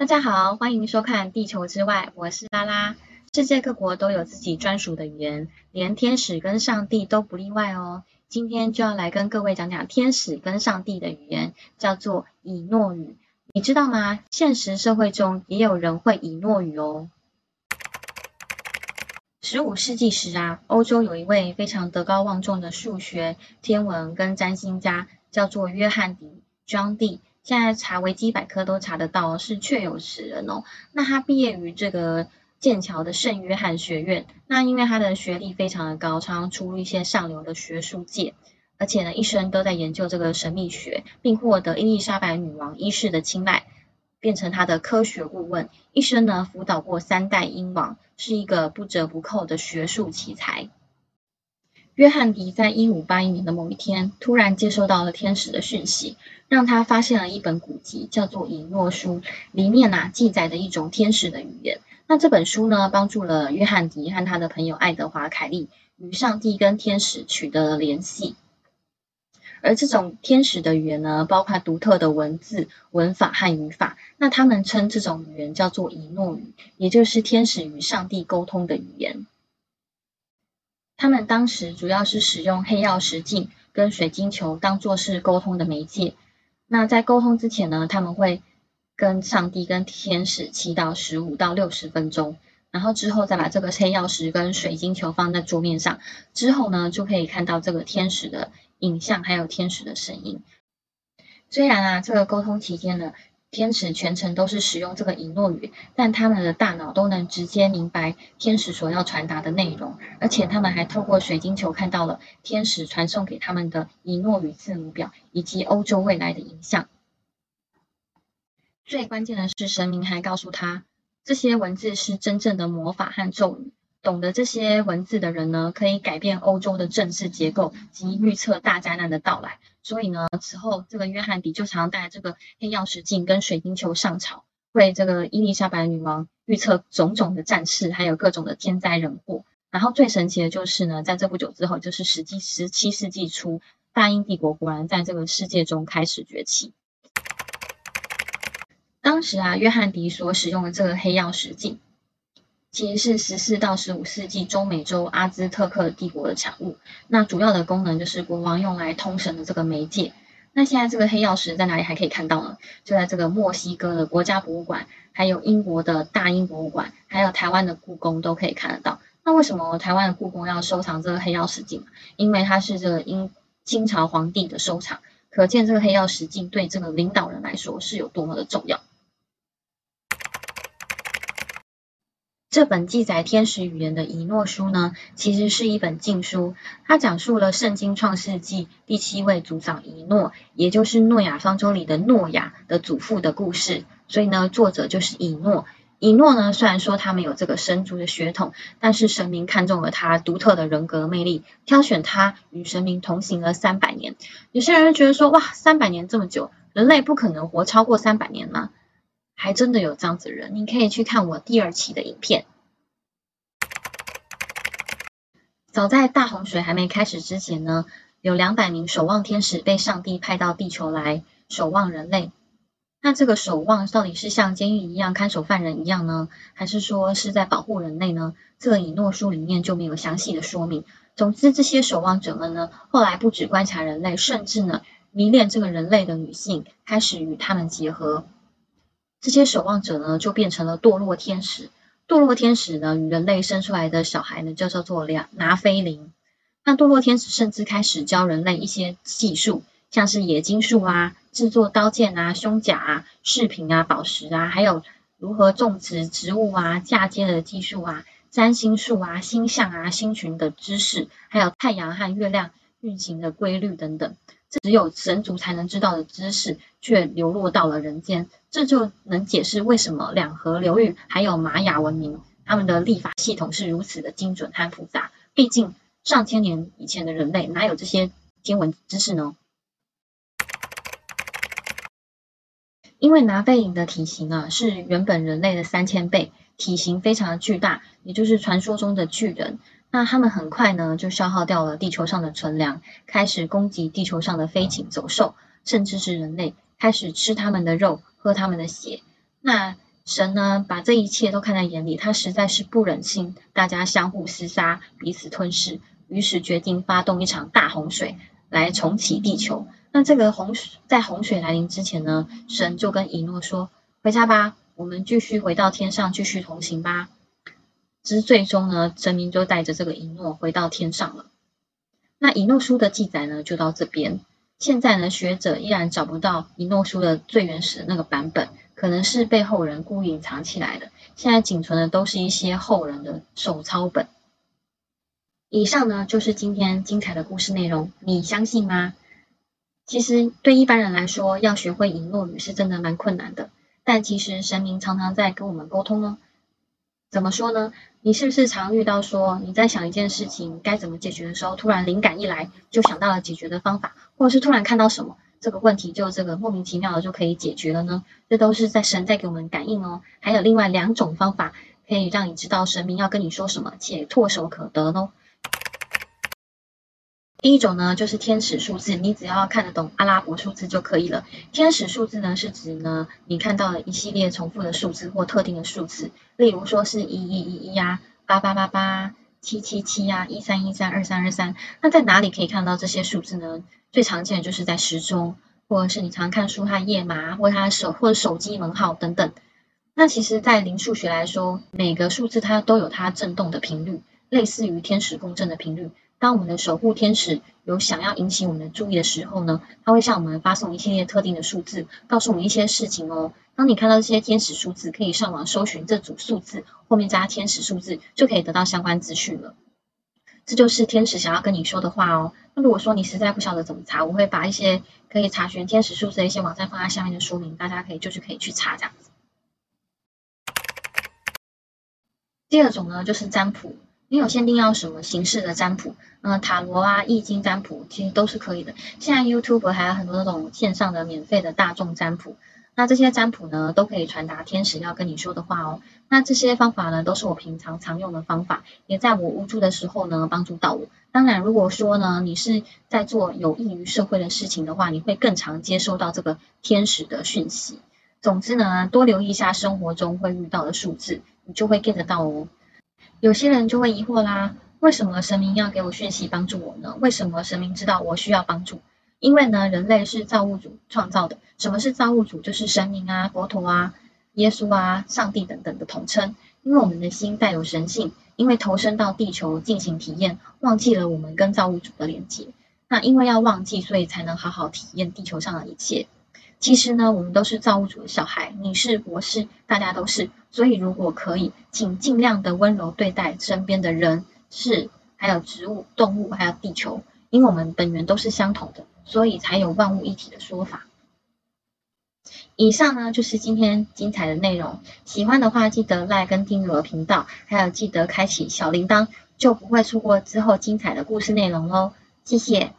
大家好，欢迎收看《地球之外》，我是拉拉。世界各国都有自己专属的语言，连天使跟上帝都不例外哦。今天就要来跟各位讲讲天使跟上帝的语言，叫做以诺语。你知道吗？现实社会中也有人会以诺语哦。十五世纪时啊，欧洲有一位非常德高望重的数学、天文跟占星家，叫做约翰迪 （John D）。现在查维基百科都查得到，是确有此人哦。那他毕业于这个剑桥的圣约翰学院，那因为他的学历非常的高，常常出入一些上流的学术界，而且呢，一生都在研究这个神秘学，并获得伊丽莎白女王一世的青睐，变成他的科学顾问。一生呢，辅导过三代英王，是一个不折不扣的学术奇才。约翰迪在一五八一年的某一天，突然接收到了天使的讯息，让他发现了一本古籍，叫做《以诺书》，里面呐记载的一种天使的语言。那这本书呢，帮助了约翰迪和他的朋友爱德华凯利与上帝跟天使取得了联系。而这种天使的语言呢，包括独特的文字、文法和语法。那他们称这种语言叫做以诺语，也就是天使与上帝沟通的语言。他们当时主要是使用黑曜石镜跟水晶球当做是沟通的媒介。那在沟通之前呢，他们会跟上帝跟天使祈祷十五到六十分钟，然后之后再把这个黑曜石跟水晶球放在桌面上，之后呢就可以看到这个天使的影像还有天使的声音。虽然啊，这个沟通期间呢。天使全程都是使用这个以诺语，但他们的大脑都能直接明白天使所要传达的内容，而且他们还透过水晶球看到了天使传送给他们的以诺语字母表以及欧洲未来的影像。最关键的是，神明还告诉他，这些文字是真正的魔法和咒语。懂得这些文字的人呢，可以改变欧洲的政治结构及预测大灾难的到来。所以呢，此后这个约翰迪就常带这个黑曜石镜跟水晶球上朝，为这个伊丽莎白女王预测种种的战事，还有各种的天灾人祸。然后最神奇的就是呢，在这不久之后，就是十纪十七世纪初，大英帝国果然在这个世界中开始崛起。当时啊，约翰迪所使用的这个黑曜石镜。其实是十四到十五世纪中美洲阿兹特克帝国的产物。那主要的功能就是国王用来通神的这个媒介。那现在这个黑曜石在哪里还可以看到呢？就在这个墨西哥的国家博物馆，还有英国的大英博物馆，还有台湾的故宫都可以看得到。那为什么台湾的故宫要收藏这个黑曜石镜？因为它是这个英清朝皇帝的收藏，可见这个黑曜石镜对这个领导人来说是有多么的重要。这本记载天使语言的以诺书呢，其实是一本禁书，它讲述了圣经创世纪第七位族长以诺，也就是诺亚方舟里的诺亚的祖父的故事。所以呢，作者就是以诺。以诺呢，虽然说他们有这个神族的血统，但是神明看中了他独特的人格魅力，挑选他与神明同行了三百年。有些人觉得说，哇，三百年这么久，人类不可能活超过三百年吗？还真的有这样子人，你可以去看我第二期的影片。早在大洪水还没开始之前呢，有两百名守望天使被上帝派到地球来守望人类。那这个守望到底是像监狱一样看守犯人一样呢，还是说是在保护人类呢？这个以诺书里面就没有详细的说明。总之，这些守望者们呢，后来不止观察人类，甚至呢迷恋这个人类的女性，开始与他们结合。这些守望者呢，就变成了堕落天使。堕落天使呢，与人类生出来的小孩呢，就叫做两拿菲林。那堕落天使甚至开始教人类一些技术，像是冶金术啊、制作刀剑啊、胸甲啊、饰品啊、宝石啊，还有如何种植植物啊、嫁接的技术啊、占星术啊、星象啊、星群的知识，还有太阳和月亮运行的规律等等。这只有神族才能知道的知识，却流落到了人间，这就能解释为什么两河流域还有玛雅文明，他们的历法系统是如此的精准和复杂。毕竟上千年以前的人类哪有这些天文知识呢？因为拿贝影的体型啊是原本人类的三千倍，体型非常的巨大，也就是传说中的巨人。那他们很快呢，就消耗掉了地球上的存粮，开始攻击地球上的飞禽走兽，甚至是人类，开始吃他们的肉，喝他们的血。那神呢，把这一切都看在眼里，他实在是不忍心大家相互厮杀、彼此吞噬，于是决定发动一场大洪水来重启地球。那这个洪水在洪水来临之前呢，神就跟以诺说：“回家吧，我们继续回到天上，继续同行吧。”之最终呢，神明就带着这个以诺回到天上了。那以诺书的记载呢，就到这边。现在呢，学者依然找不到以诺书的最原始的那个版本，可能是被后人故意隐藏起来的。现在仅存的都是一些后人的手抄本。以上呢，就是今天精彩的故事内容，你相信吗？其实对一般人来说，要学会以诺语是真的蛮困难的。但其实神明常常在跟我们沟通哦。怎么说呢？你是不是常遇到说你在想一件事情该怎么解决的时候，突然灵感一来就想到了解决的方法，或者是突然看到什么这个问题就这个莫名其妙的就可以解决了呢？这都是在神在给我们感应哦。还有另外两种方法可以让你知道神明要跟你说什么，且唾手可得哦。第一种呢，就是天使数字，你只要看得懂阿拉伯数字就可以了。天使数字呢，是指呢你看到了一系列重复的数字或特定的数字，例如说是一一一一呀、八八八八、七七七呀、一三一三、二三二三。那在哪里可以看到这些数字呢？最常见的就是在时钟，或者是你常看书它页码，或它手或者手机门号等等。那其实，在零数学来说，每个数字它都有它振动的频率，类似于天使共振的频率。当我们的守护天使有想要引起我们的注意的时候呢，他会向我们发送一系列特定的数字，告诉我们一些事情哦。当你看到这些天使数字，可以上网搜寻这组数字后面加天使数字，就可以得到相关资讯了。这就是天使想要跟你说的话哦。那如果说你实在不晓得怎么查，我会把一些可以查询天使数字的一些网站放在下面的说明，大家可以就是可以去查这样子。第二种呢，就是占卜。你有限定要什么形式的占卜？嗯，塔罗啊、易经占卜其实都是可以的。现在 YouTube 还有很多那种线上的免费的大众占卜，那这些占卜呢都可以传达天使要跟你说的话哦。那这些方法呢都是我平常常用的方法，也在我无助的时候呢帮助到我。当然，如果说呢你是在做有益于社会的事情的话，你会更常接收到这个天使的讯息。总之呢，多留意一下生活中会遇到的数字，你就会 get 到哦。有些人就会疑惑啦，为什么神明要给我讯息帮助我呢？为什么神明知道我需要帮助？因为呢，人类是造物主创造的。什么是造物主？就是神明啊、佛陀啊、耶稣啊、上帝等等的统称。因为我们的心带有神性，因为投身到地球进行体验，忘记了我们跟造物主的连接。那因为要忘记，所以才能好好体验地球上的一切。其实呢，我们都是造物主的小孩，你是我是，大家都是。所以如果可以，请尽量的温柔对待身边的人、事，还有植物、动物，还有地球，因为我们本源都是相同的，所以才有万物一体的说法。以上呢就是今天精彩的内容，喜欢的话记得来跟订阅我的频道，还有记得开启小铃铛，就不会错过之后精彩的故事内容喽。谢谢。